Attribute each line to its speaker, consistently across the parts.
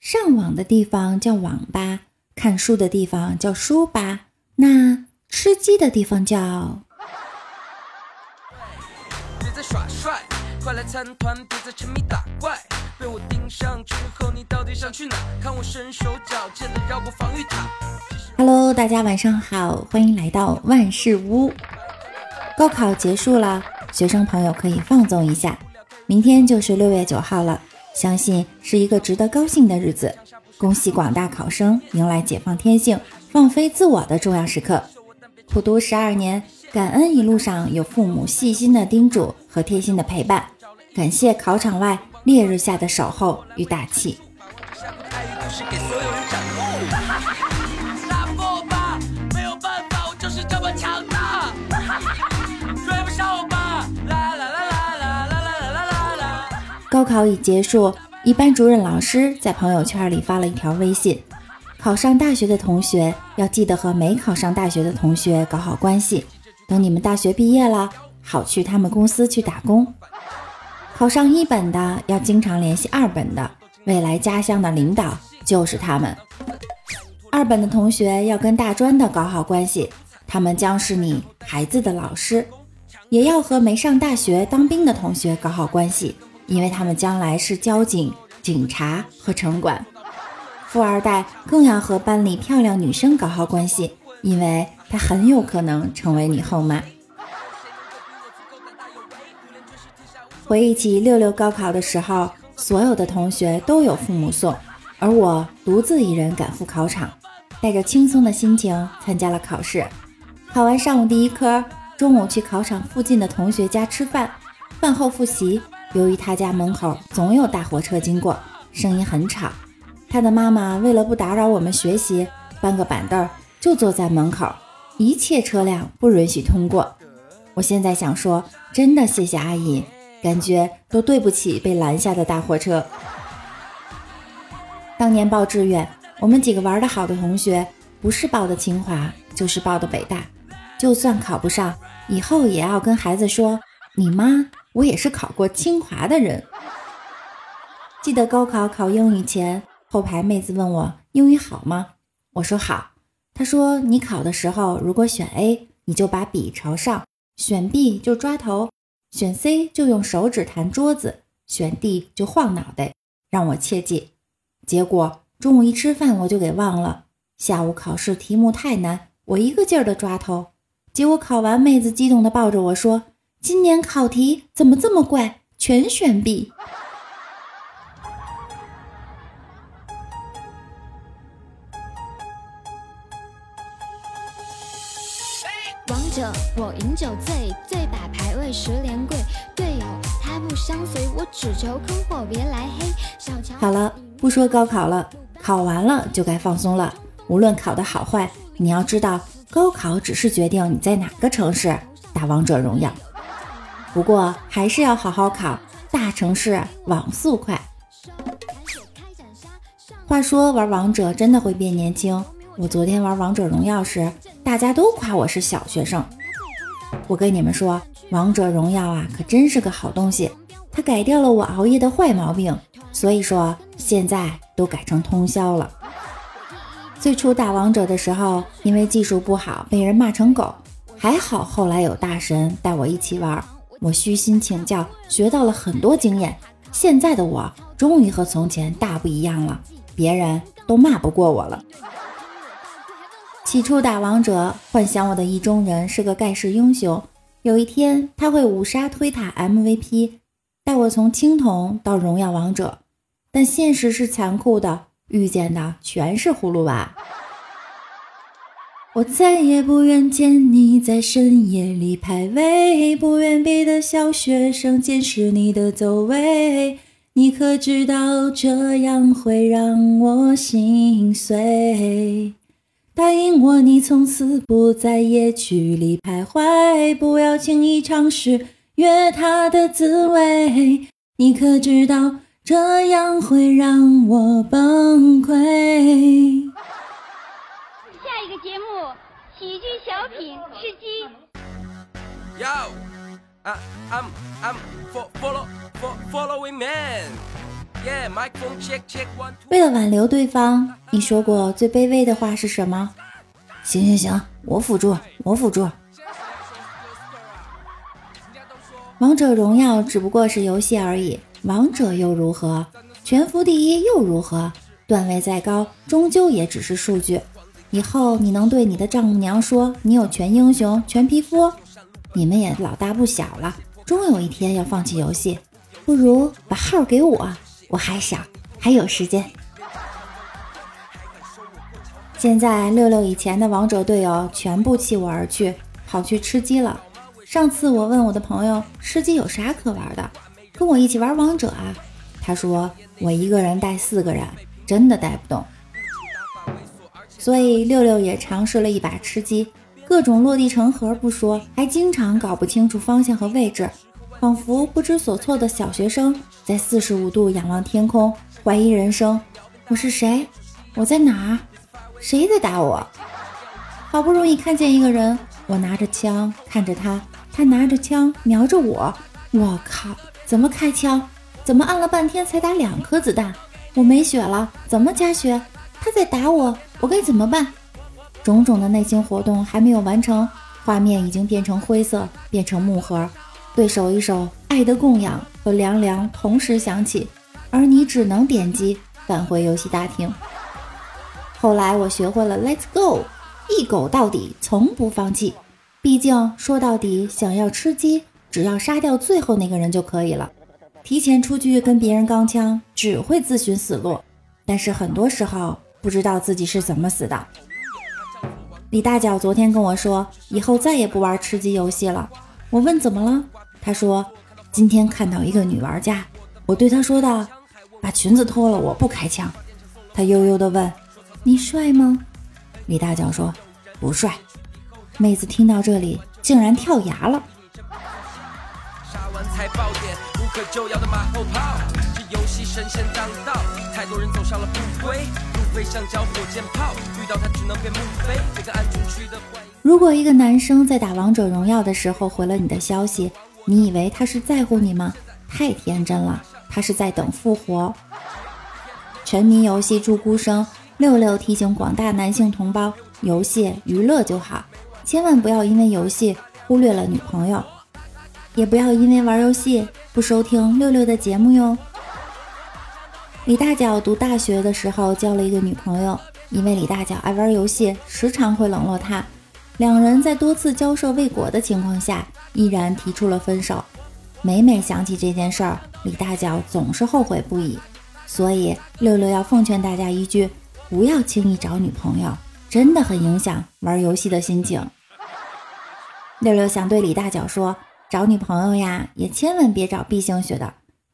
Speaker 1: 上网的地方叫网吧，看书的地方叫书吧，那吃鸡的地方叫……别再耍帅，快来参团，别再沉迷打怪。被我盯上之后，你到底想去哪？看我身手矫健的绕过防御塔。Hello，大家晚上好，欢迎来到万事屋。高考结束了，学生朋友可以放纵一下，明天就是六月九号了。相信是一个值得高兴的日子，恭喜广大考生迎来解放天性、放飞自我的重要时刻。苦读十二年，感恩一路上有父母细心的叮嘱和贴心的陪伴，感谢考场外烈日下的守候与打气。高考已结束，一班主任老师在朋友圈里发了一条微信：考上大学的同学要记得和没考上大学的同学搞好关系，等你们大学毕业了，好去他们公司去打工。考上一本的要经常联系二本的，未来家乡的领导就是他们。二本的同学要跟大专的搞好关系，他们将是你孩子的老师。也要和没上大学当兵的同学搞好关系。因为他们将来是交警、警察和城管，富二代更要和班里漂亮女生搞好关系，因为他很有可能成为你后妈。回忆起六六高考的时候，所有的同学都有父母送，而我独自一人赶赴考场，带着轻松的心情参加了考试。考完上午第一科，中午去考场附近的同学家吃饭，饭后复习。由于他家门口总有大货车经过，声音很吵。他的妈妈为了不打扰我们学习，搬个板凳就坐在门口，一切车辆不允许通过。我现在想说，真的谢谢阿姨，感觉都对不起被拦下的大货车。当年报志愿，我们几个玩的好的同学，不是报的清华，就是报的北大。就算考不上，以后也要跟孩子说，你妈。我也是考过清华的人。记得高考考英语前，后排妹子问我英语好吗？我说好。她说你考的时候，如果选 A，你就把笔朝上；选 B 就抓头；选 C 就用手指弹桌子；选 D 就晃脑袋，让我切记。结果中午一吃饭我就给忘了。下午考试题目太难，我一个劲儿的抓头。结果考完，妹子激动的抱着我说。今年考题怎么这么怪？全选 B。王者我饮酒醉，醉把排位十连跪。队友他不相随，我只求坑货别来黑。好了，不说高考了，考完了就该放松了。无论考的好坏，你要知道，高考只是决定你在哪个城市打王者荣耀。不过还是要好好考，大城市网速快。话说玩王者真的会变年轻。我昨天玩王者荣耀时，大家都夸我是小学生。我跟你们说，王者荣耀啊，可真是个好东西，它改掉了我熬夜的坏毛病。所以说现在都改成通宵了。最初打王者的时候，因为技术不好，被人骂成狗。还好后来有大神带我一起玩。我虚心请教，学到了很多经验。现在的我终于和从前大不一样了，别人都骂不过我了。起初打王者，幻想我的意中人是个盖世英雄，有一天他会五杀推塔 MVP，带我从青铜到荣耀王者。但现实是残酷的，遇见的全是葫芦娃。我再也不愿见你在深夜里排位，不愿别的小学生监视你的走位。你可知道这样会让我心碎？答应我，你从此不在夜曲里徘徊，不要轻易尝试越塔的滋味。你可知道这样会让我崩溃？喜剧小品吃鸡。Yo，I'm I'm I'm follow follow following man。为了挽留对方，你说过最卑微的话是什么？行行行，我辅助，我辅助。王者荣耀只不过是游戏而已，王者又如何？全服第一又如何？段位再高，终究也只是数据。以后你能对你的丈母娘说你有全英雄、全皮肤？你们也老大不小了，终有一天要放弃游戏，不如把号给我，我还小，还有时间。现在六六以前的王者队友全部弃我而去，跑去吃鸡了。上次我问我的朋友吃鸡有啥可玩的，跟我一起玩王者啊？他说我一个人带四个人，真的带不动。所以六六也尝试了一把吃鸡，各种落地成盒不说，还经常搞不清楚方向和位置，仿佛不知所措的小学生在四十五度仰望天空，怀疑人生：我是谁？我在哪儿？谁在打我？好不容易看见一个人，我拿着枪看着他，他拿着枪瞄着我。我靠！怎么开枪？怎么按了半天才打两颗子弹？我没血了，怎么加血？他在打我。我该怎么办？种种的内心活动还没有完成，画面已经变成灰色，变成木盒。对手一首《爱的供养》和《凉凉》同时响起，而你只能点击返回游戏大厅。后来我学会了 Let's Go，一狗到底，从不放弃。毕竟说到底，想要吃鸡，只要杀掉最后那个人就可以了。提前出去跟别人刚枪，只会自寻死路。但是很多时候。不知道自己是怎么死的。李大脚昨天跟我说，以后再也不玩吃鸡游戏了。我问怎么了，他说今天看到一个女玩家，我对他说道：“把裙子脱了，我不开枪。”他悠悠地问：“你帅吗？”李大脚说：“不帅。”妹子听到这里，竟然跳崖了。如果一个男生在打王者荣耀的时候回了你的消息，你以为他是在乎你吗？太天真了，他是在等复活。沉迷游戏助孤生，六六提醒广大男性同胞：游戏娱乐就好，千万不要因为游戏忽略了女朋友，也不要因为玩游戏不收听六六的节目哟。李大脚读大学的时候交了一个女朋友，因为李大脚爱玩游戏，时常会冷落她。两人在多次交涉未果的情况下，依然提出了分手。每每想起这件事儿，李大脚总是后悔不已。所以六六要奉劝大家一句：不要轻易找女朋友，真的很影响玩游戏的心情。六六想对李大脚说：找女朋友呀，也千万别找 B 型血的。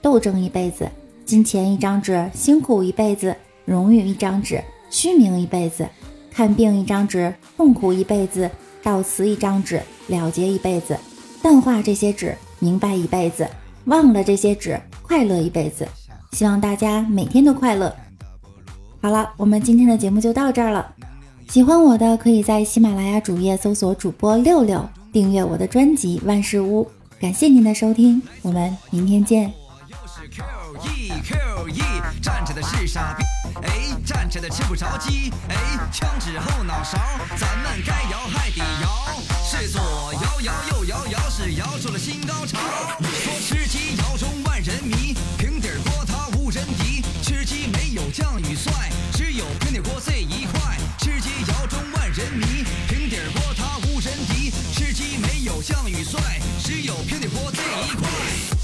Speaker 1: 斗争一辈子，金钱一张纸，辛苦一辈子；荣誉一张纸，虚名一辈子；看病一张纸，痛苦一辈子；悼词一张纸，了结一辈子；淡化这些纸，明白一辈子；忘了这些纸，快乐一辈子。希望大家每天都快乐。好了，我们今天的节目就到这儿了。喜欢我的，可以在喜马拉雅主页搜索主播六六，订阅我的专辑万事屋。感谢您的收听，我们明天见。Q E Q E，站着的是傻逼。哎，站着的吃不着鸡。哎，枪指后脑勺，咱们该摇还得摇。是左摇摇，右摇摇，是摇出了新高潮。
Speaker 2: 说吃鸡摇中万人迷，平底锅它无人敌。吃鸡没有将与帅，只有平底锅最一块。吃鸡摇中万人迷，平底锅它无人敌。吃鸡没有将与帅，只有平底锅最一块。